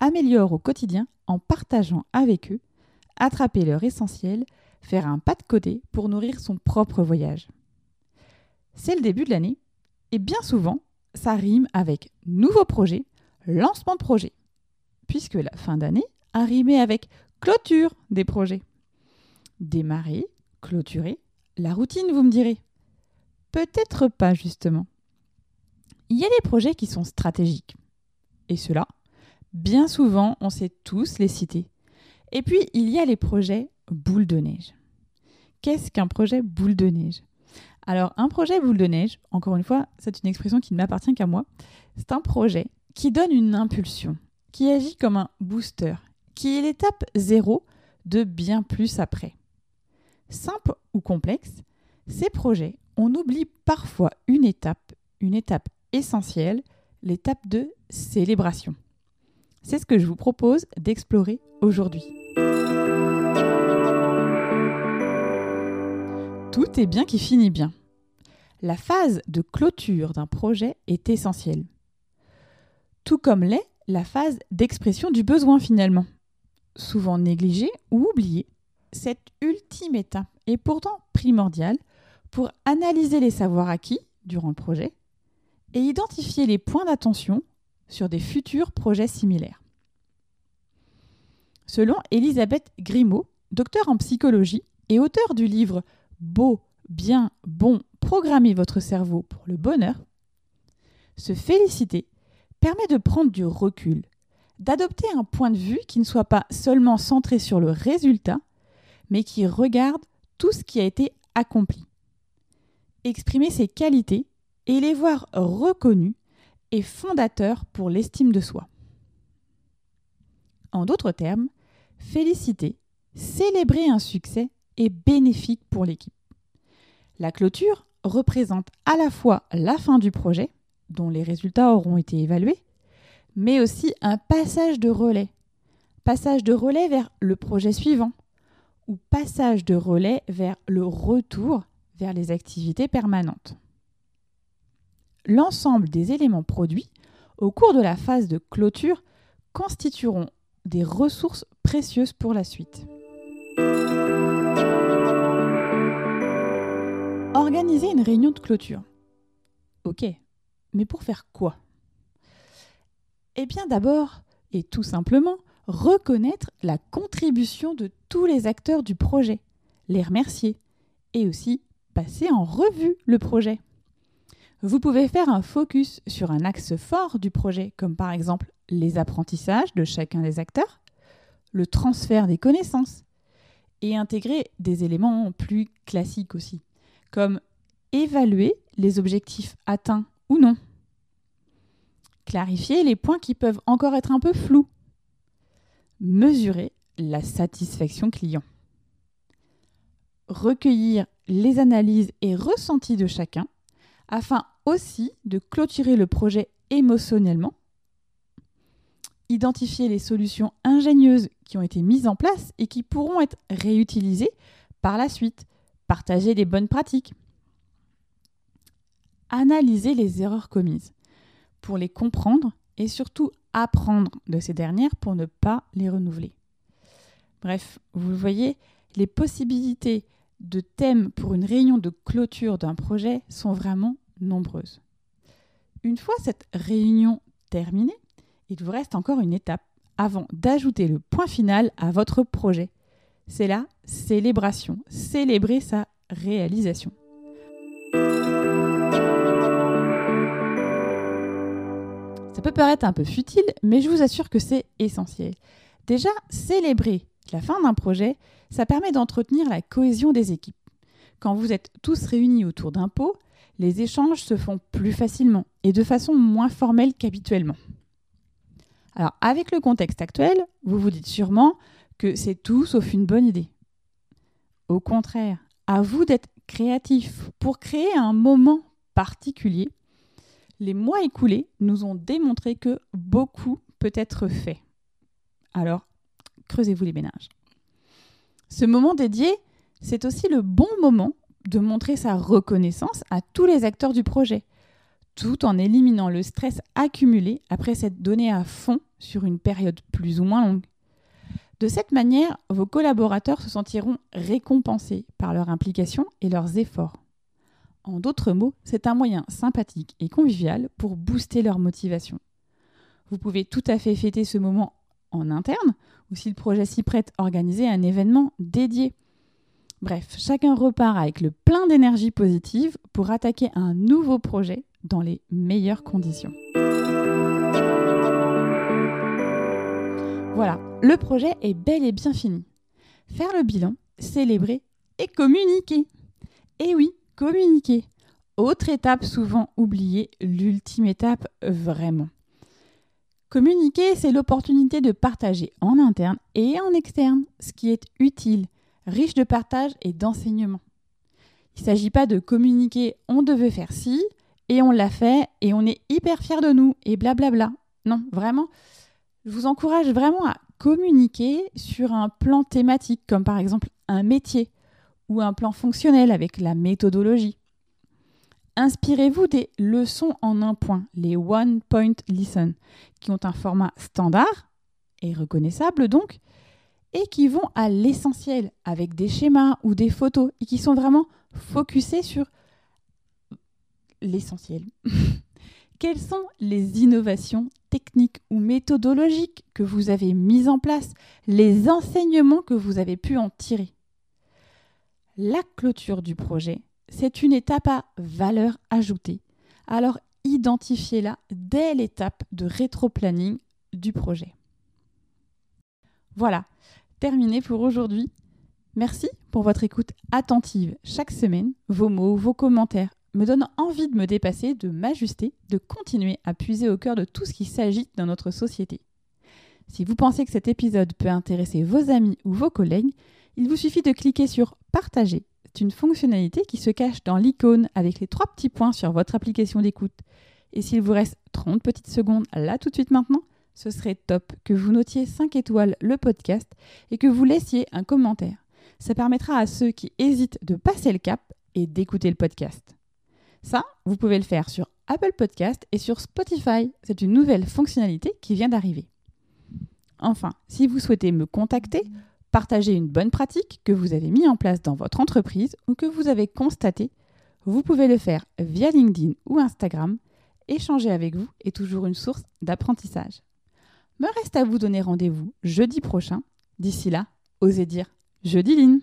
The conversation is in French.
améliorent au quotidien en partageant avec eux, attraper leur essentiel, faire un pas de côté pour nourrir son propre voyage. C'est le début de l'année et bien souvent, ça rime avec nouveau projet, lancement de projet, puisque la fin d'année a rimé avec clôture des projets. Démarrer, clôturer, la routine, vous me direz. Peut-être pas justement. Il y a des projets qui sont stratégiques. Et cela, bien souvent, on sait tous les citer. Et puis, il y a les projets boule de neige. Qu'est-ce qu'un projet boule de neige? Alors, un projet boule de neige, encore une fois, c'est une expression qui ne m'appartient qu'à moi, c'est un projet qui donne une impulsion, qui agit comme un booster, qui est l'étape zéro de bien plus après. Simple ou complexe, ces projets, on oublie parfois une étape, une étape essentielle, l'étape de célébration. C'est ce que je vous propose d'explorer aujourd'hui. Tout est bien qui finit bien. La phase de clôture d'un projet est essentielle. Tout comme l'est la phase d'expression du besoin finalement. Souvent négligée ou oubliée, cette ultime étape est pourtant primordiale pour analyser les savoirs acquis durant le projet et identifier les points d'attention sur des futurs projets similaires. Selon Elisabeth Grimaud, docteur en psychologie et auteur du livre Beau, bien, bon, programmer votre cerveau pour le bonheur, se féliciter permet de prendre du recul, d'adopter un point de vue qui ne soit pas seulement centré sur le résultat, mais qui regarde tout ce qui a été accompli. Exprimer ses qualités et les voir reconnues est fondateur pour l'estime de soi. En d'autres termes, féliciter, célébrer un succès est bénéfique pour l'équipe. La clôture représente à la fois la fin du projet, dont les résultats auront été évalués, mais aussi un passage de relais. Passage de relais vers le projet suivant, ou passage de relais vers le retour vers les activités permanentes l'ensemble des éléments produits au cours de la phase de clôture constitueront des ressources précieuses pour la suite. Organiser une réunion de clôture. Ok, mais pour faire quoi? Eh bien d'abord, et tout simplement, reconnaître la contribution de tous les acteurs du projet, les remercier, et aussi passer en revue le projet. Vous pouvez faire un focus sur un axe fort du projet, comme par exemple les apprentissages de chacun des acteurs, le transfert des connaissances, et intégrer des éléments plus classiques aussi, comme évaluer les objectifs atteints ou non, clarifier les points qui peuvent encore être un peu flous, mesurer la satisfaction client, recueillir les analyses et ressentis de chacun afin aussi de clôturer le projet émotionnellement, identifier les solutions ingénieuses qui ont été mises en place et qui pourront être réutilisées par la suite, partager les bonnes pratiques, analyser les erreurs commises pour les comprendre et surtout apprendre de ces dernières pour ne pas les renouveler. Bref, vous voyez, les possibilités de thèmes pour une réunion de clôture d'un projet sont vraiment nombreuses. Une fois cette réunion terminée, il vous reste encore une étape avant d'ajouter le point final à votre projet. C'est la célébration, célébrer sa réalisation. Ça peut paraître un peu futile, mais je vous assure que c'est essentiel. Déjà, célébrer la fin d'un projet, ça permet d'entretenir la cohésion des équipes. Quand vous êtes tous réunis autour d'un pot, les échanges se font plus facilement et de façon moins formelle qu'habituellement. Alors avec le contexte actuel, vous vous dites sûrement que c'est tout sauf une bonne idée. Au contraire, à vous d'être créatif pour créer un moment particulier. Les mois écoulés nous ont démontré que beaucoup peut être fait. Alors, creusez-vous les ménages. Ce moment dédié, c'est aussi le bon moment de montrer sa reconnaissance à tous les acteurs du projet, tout en éliminant le stress accumulé après s'être donné à fond sur une période plus ou moins longue. De cette manière, vos collaborateurs se sentiront récompensés par leur implication et leurs efforts. En d'autres mots, c'est un moyen sympathique et convivial pour booster leur motivation. Vous pouvez tout à fait fêter ce moment en interne ou si le projet s'y prête, organiser un événement dédié. Bref, chacun repart avec le plein d'énergie positive pour attaquer un nouveau projet dans les meilleures conditions. Voilà, le projet est bel et bien fini. Faire le bilan, célébrer et communiquer. Et oui, communiquer. Autre étape souvent oubliée, l'ultime étape vraiment. Communiquer, c'est l'opportunité de partager en interne et en externe ce qui est utile, riche de partage et d'enseignement. Il ne s'agit pas de communiquer on devait faire ci et on l'a fait et on est hyper fier de nous et blablabla. Non, vraiment, je vous encourage vraiment à communiquer sur un plan thématique, comme par exemple un métier, ou un plan fonctionnel avec la méthodologie. Inspirez-vous des leçons en un point, les One Point Listen, qui ont un format standard et reconnaissable donc, et qui vont à l'essentiel avec des schémas ou des photos et qui sont vraiment focusés sur l'essentiel. Quelles sont les innovations techniques ou méthodologiques que vous avez mises en place, les enseignements que vous avez pu en tirer? La clôture du projet, c'est une étape à valeur ajoutée. Alors identifiez-la dès l'étape de rétro-planning du projet. Voilà, terminé pour aujourd'hui. Merci pour votre écoute attentive chaque semaine. Vos mots, vos commentaires me donne envie de me dépasser, de m'ajuster, de continuer à puiser au cœur de tout ce qui s'agite dans notre société. Si vous pensez que cet épisode peut intéresser vos amis ou vos collègues, il vous suffit de cliquer sur Partager. Une fonctionnalité qui se cache dans l'icône avec les trois petits points sur votre application d'écoute. Et s'il vous reste 30 petites secondes là tout de suite maintenant, ce serait top que vous notiez 5 étoiles le podcast et que vous laissiez un commentaire. Ça permettra à ceux qui hésitent de passer le cap et d'écouter le podcast. Ça, vous pouvez le faire sur Apple Podcast et sur Spotify. C'est une nouvelle fonctionnalité qui vient d'arriver. Enfin, si vous souhaitez me contacter, partager une bonne pratique que vous avez mis en place dans votre entreprise ou que vous avez constaté, vous pouvez le faire via LinkedIn ou Instagram. Échanger avec vous est toujours une source d'apprentissage. Me reste à vous donner rendez-vous jeudi prochain. D'ici là, osez dire jeudi Line.